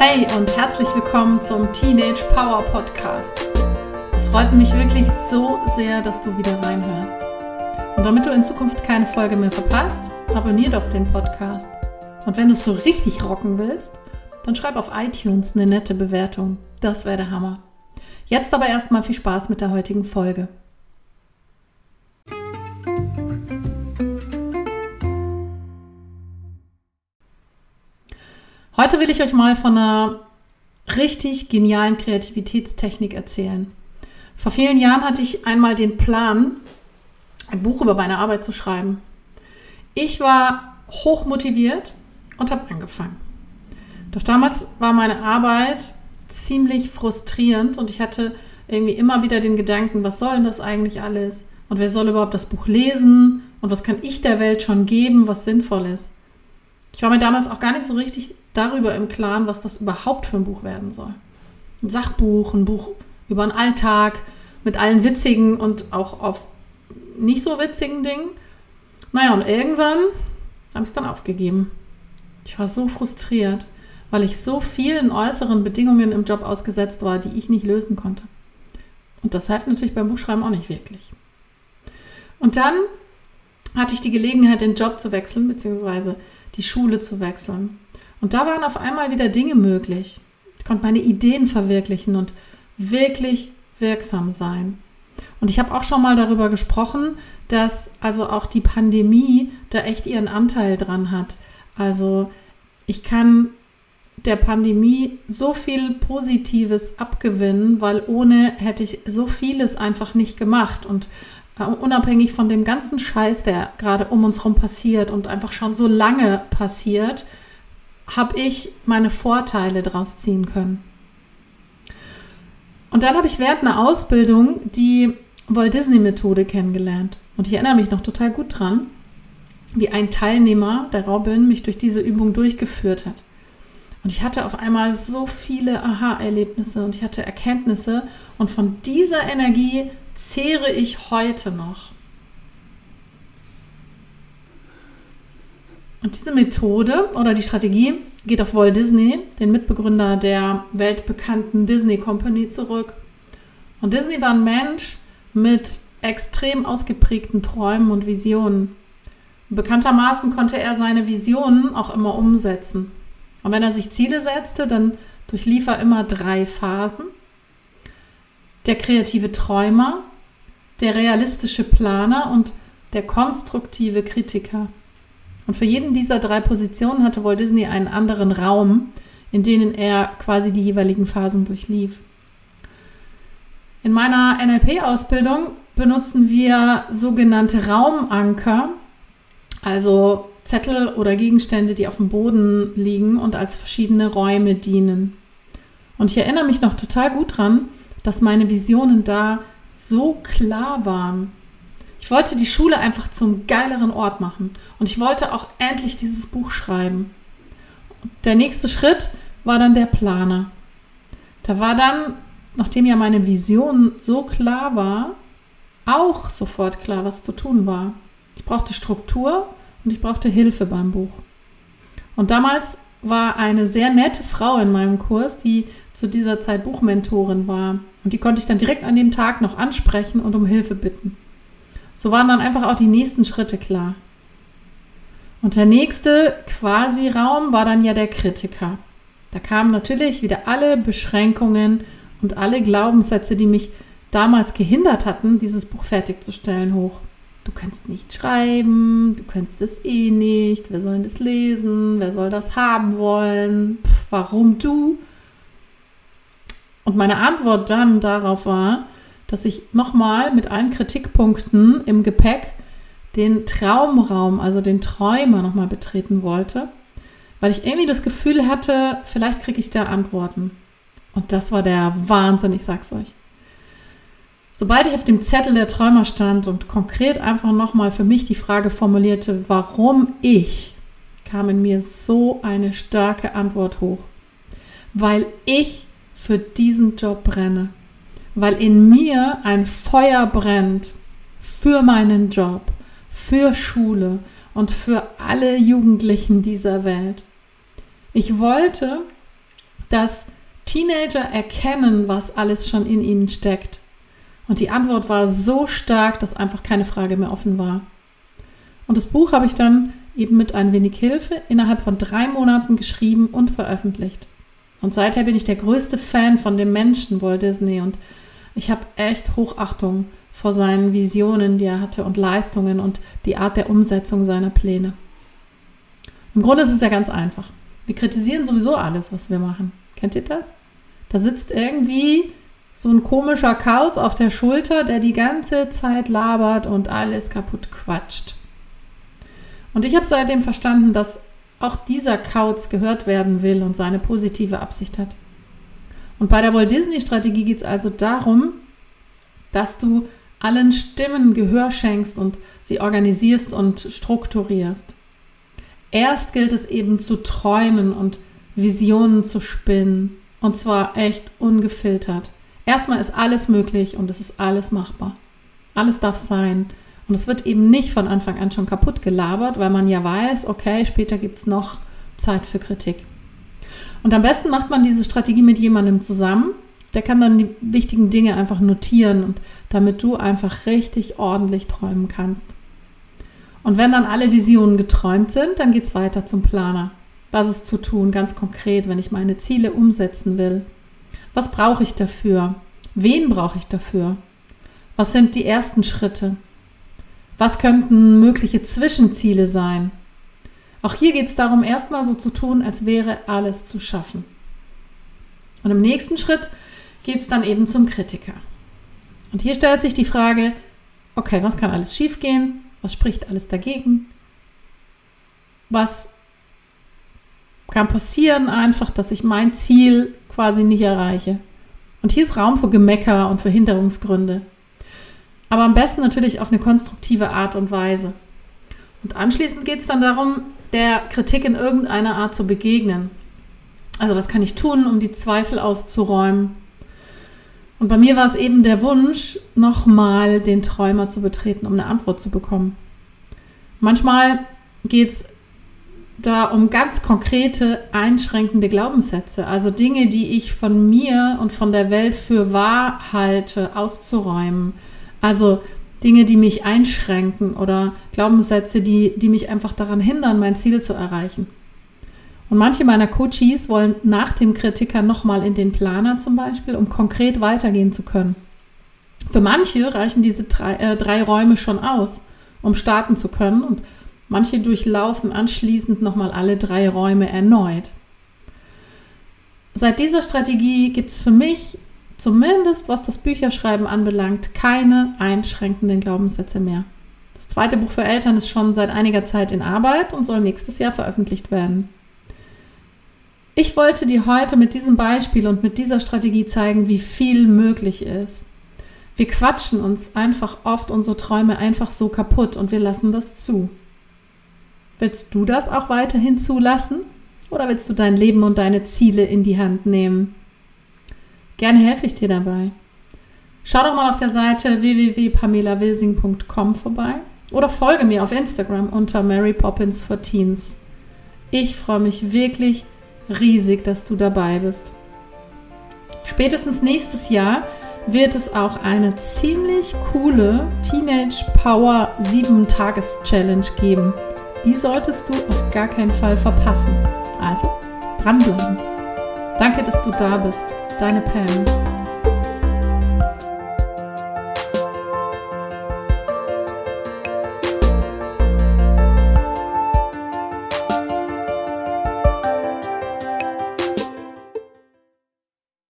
Hey und herzlich willkommen zum Teenage Power Podcast. Es freut mich wirklich so sehr, dass du wieder reinhörst. Und damit du in Zukunft keine Folge mehr verpasst, abonnier doch den Podcast. Und wenn du es so richtig rocken willst, dann schreib auf iTunes eine nette Bewertung. Das wäre der Hammer. Jetzt aber erstmal viel Spaß mit der heutigen Folge. Heute will ich euch mal von einer richtig genialen Kreativitätstechnik erzählen. Vor vielen Jahren hatte ich einmal den Plan, ein Buch über meine Arbeit zu schreiben. Ich war hoch motiviert und habe angefangen. Doch damals war meine Arbeit ziemlich frustrierend und ich hatte irgendwie immer wieder den Gedanken, was soll denn das eigentlich alles? Und wer soll überhaupt das Buch lesen? Und was kann ich der Welt schon geben, was sinnvoll ist? Ich war mir damals auch gar nicht so richtig darüber im Klaren, was das überhaupt für ein Buch werden soll. Ein Sachbuch, ein Buch über den Alltag mit allen witzigen und auch auf nicht so witzigen Dingen. Naja, und irgendwann habe ich es dann aufgegeben. Ich war so frustriert, weil ich so vielen äußeren Bedingungen im Job ausgesetzt war, die ich nicht lösen konnte. Und das hilft natürlich beim Buchschreiben auch nicht wirklich. Und dann hatte ich die Gelegenheit, den Job zu wechseln, beziehungsweise die Schule zu wechseln. Und da waren auf einmal wieder Dinge möglich. Ich konnte meine Ideen verwirklichen und wirklich wirksam sein. Und ich habe auch schon mal darüber gesprochen, dass also auch die Pandemie da echt ihren Anteil dran hat. Also ich kann der Pandemie so viel Positives abgewinnen, weil ohne hätte ich so vieles einfach nicht gemacht. Und unabhängig von dem ganzen Scheiß, der gerade um uns herum passiert und einfach schon so lange passiert, habe ich meine Vorteile daraus ziehen können. Und dann habe ich während einer Ausbildung die Walt Disney Methode kennengelernt. Und ich erinnere mich noch total gut dran, wie ein Teilnehmer der Robin mich durch diese Übung durchgeführt hat. Und ich hatte auf einmal so viele Aha-Erlebnisse und ich hatte Erkenntnisse. Und von dieser Energie zehre ich heute noch. Und diese Methode oder die Strategie geht auf Walt Disney, den Mitbegründer der weltbekannten Disney Company, zurück. Und Disney war ein Mensch mit extrem ausgeprägten Träumen und Visionen. Bekanntermaßen konnte er seine Visionen auch immer umsetzen. Und wenn er sich Ziele setzte, dann durchlief er immer drei Phasen. Der kreative Träumer, der realistische Planer und der konstruktive Kritiker. Und für jeden dieser drei Positionen hatte Walt Disney einen anderen Raum, in denen er quasi die jeweiligen Phasen durchlief. In meiner NLP-Ausbildung benutzen wir sogenannte Raumanker, also Zettel oder Gegenstände, die auf dem Boden liegen und als verschiedene Räume dienen. Und ich erinnere mich noch total gut dran, dass meine Visionen da so klar waren. Ich wollte die Schule einfach zum geileren Ort machen und ich wollte auch endlich dieses Buch schreiben. Der nächste Schritt war dann der Planer. Da war dann, nachdem ja meine Vision so klar war, auch sofort klar, was zu tun war. Ich brauchte Struktur und ich brauchte Hilfe beim Buch. Und damals war eine sehr nette Frau in meinem Kurs, die zu dieser Zeit Buchmentorin war. Und die konnte ich dann direkt an dem Tag noch ansprechen und um Hilfe bitten. So waren dann einfach auch die nächsten Schritte klar. Und der nächste quasi Raum war dann ja der Kritiker. Da kamen natürlich wieder alle Beschränkungen und alle Glaubenssätze, die mich damals gehindert hatten, dieses Buch fertigzustellen, hoch. Du kannst nicht schreiben, du kannst es eh nicht, wer soll das lesen, wer soll das haben wollen, Pff, warum du? Und meine Antwort dann darauf war, dass ich nochmal mit allen Kritikpunkten im Gepäck den Traumraum, also den Träumer nochmal betreten wollte, weil ich irgendwie das Gefühl hatte, vielleicht kriege ich da Antworten. Und das war der Wahnsinn, ich sag's euch. Sobald ich auf dem Zettel der Träumer stand und konkret einfach nochmal für mich die Frage formulierte, warum ich, kam in mir so eine starke Antwort hoch. Weil ich für diesen Job brenne weil in mir ein Feuer brennt für meinen Job, für Schule und für alle Jugendlichen dieser Welt. Ich wollte, dass Teenager erkennen, was alles schon in ihnen steckt. Und die Antwort war so stark, dass einfach keine Frage mehr offen war. Und das Buch habe ich dann eben mit ein wenig Hilfe innerhalb von drei Monaten geschrieben und veröffentlicht. Und seither bin ich der größte Fan von dem Menschen Walt Disney und ich habe echt Hochachtung vor seinen Visionen, die er hatte und Leistungen und die Art der Umsetzung seiner Pläne. Im Grunde ist es ja ganz einfach. Wir kritisieren sowieso alles, was wir machen. Kennt ihr das? Da sitzt irgendwie so ein komischer Kauz auf der Schulter, der die ganze Zeit labert und alles kaputt quatscht. Und ich habe seitdem verstanden, dass auch dieser Kauz gehört werden will und seine positive Absicht hat. Und bei der Walt Disney Strategie geht es also darum, dass du allen Stimmen Gehör schenkst und sie organisierst und strukturierst. Erst gilt es eben zu träumen und Visionen zu spinnen. Und zwar echt ungefiltert. Erstmal ist alles möglich und es ist alles machbar. Alles darf sein. Und es wird eben nicht von Anfang an schon kaputt gelabert, weil man ja weiß, okay, später gibt es noch Zeit für Kritik. Und am besten macht man diese Strategie mit jemandem zusammen. Der kann dann die wichtigen Dinge einfach notieren und damit du einfach richtig ordentlich träumen kannst. Und wenn dann alle Visionen geträumt sind, dann geht es weiter zum Planer. Was ist zu tun, ganz konkret, wenn ich meine Ziele umsetzen will? Was brauche ich dafür? Wen brauche ich dafür? Was sind die ersten Schritte? Was könnten mögliche Zwischenziele sein? Auch hier geht es darum, erstmal so zu tun, als wäre alles zu schaffen. Und im nächsten Schritt geht es dann eben zum Kritiker. Und hier stellt sich die Frage, okay, was kann alles schiefgehen? Was spricht alles dagegen? Was kann passieren einfach, dass ich mein Ziel quasi nicht erreiche? Und hier ist Raum für Gemecker und Verhinderungsgründe. Aber am besten natürlich auf eine konstruktive Art und Weise. Und anschließend geht es dann darum, der Kritik in irgendeiner Art zu begegnen. Also was kann ich tun, um die Zweifel auszuräumen? Und bei mir war es eben der Wunsch, nochmal den Träumer zu betreten, um eine Antwort zu bekommen. Manchmal geht es da um ganz konkrete einschränkende Glaubenssätze, also Dinge, die ich von mir und von der Welt für wahr halte, auszuräumen. Also Dinge, die mich einschränken oder Glaubenssätze, die, die mich einfach daran hindern, mein Ziel zu erreichen. Und manche meiner Coaches wollen nach dem Kritiker nochmal in den Planer zum Beispiel, um konkret weitergehen zu können. Für manche reichen diese drei, äh, drei Räume schon aus, um starten zu können und manche durchlaufen anschließend nochmal alle drei Räume erneut. Seit dieser Strategie gibt es für mich zumindest was das Bücherschreiben anbelangt, keine einschränkenden Glaubenssätze mehr. Das zweite Buch für Eltern ist schon seit einiger Zeit in Arbeit und soll nächstes Jahr veröffentlicht werden. Ich wollte dir heute mit diesem Beispiel und mit dieser Strategie zeigen, wie viel möglich ist. Wir quatschen uns einfach oft unsere Träume einfach so kaputt und wir lassen das zu. Willst du das auch weiterhin zulassen? Oder willst du dein Leben und deine Ziele in die Hand nehmen? Gerne helfe ich dir dabei. Schau doch mal auf der Seite www.pamelawilsing.com vorbei oder folge mir auf Instagram unter Mary Poppins for Teens. Ich freue mich wirklich riesig, dass du dabei bist. Spätestens nächstes Jahr wird es auch eine ziemlich coole Teenage Power 7 Tages Challenge geben. Die solltest du auf gar keinen Fall verpassen. Also dranbleiben. Danke, dass du da bist. Deine Pam.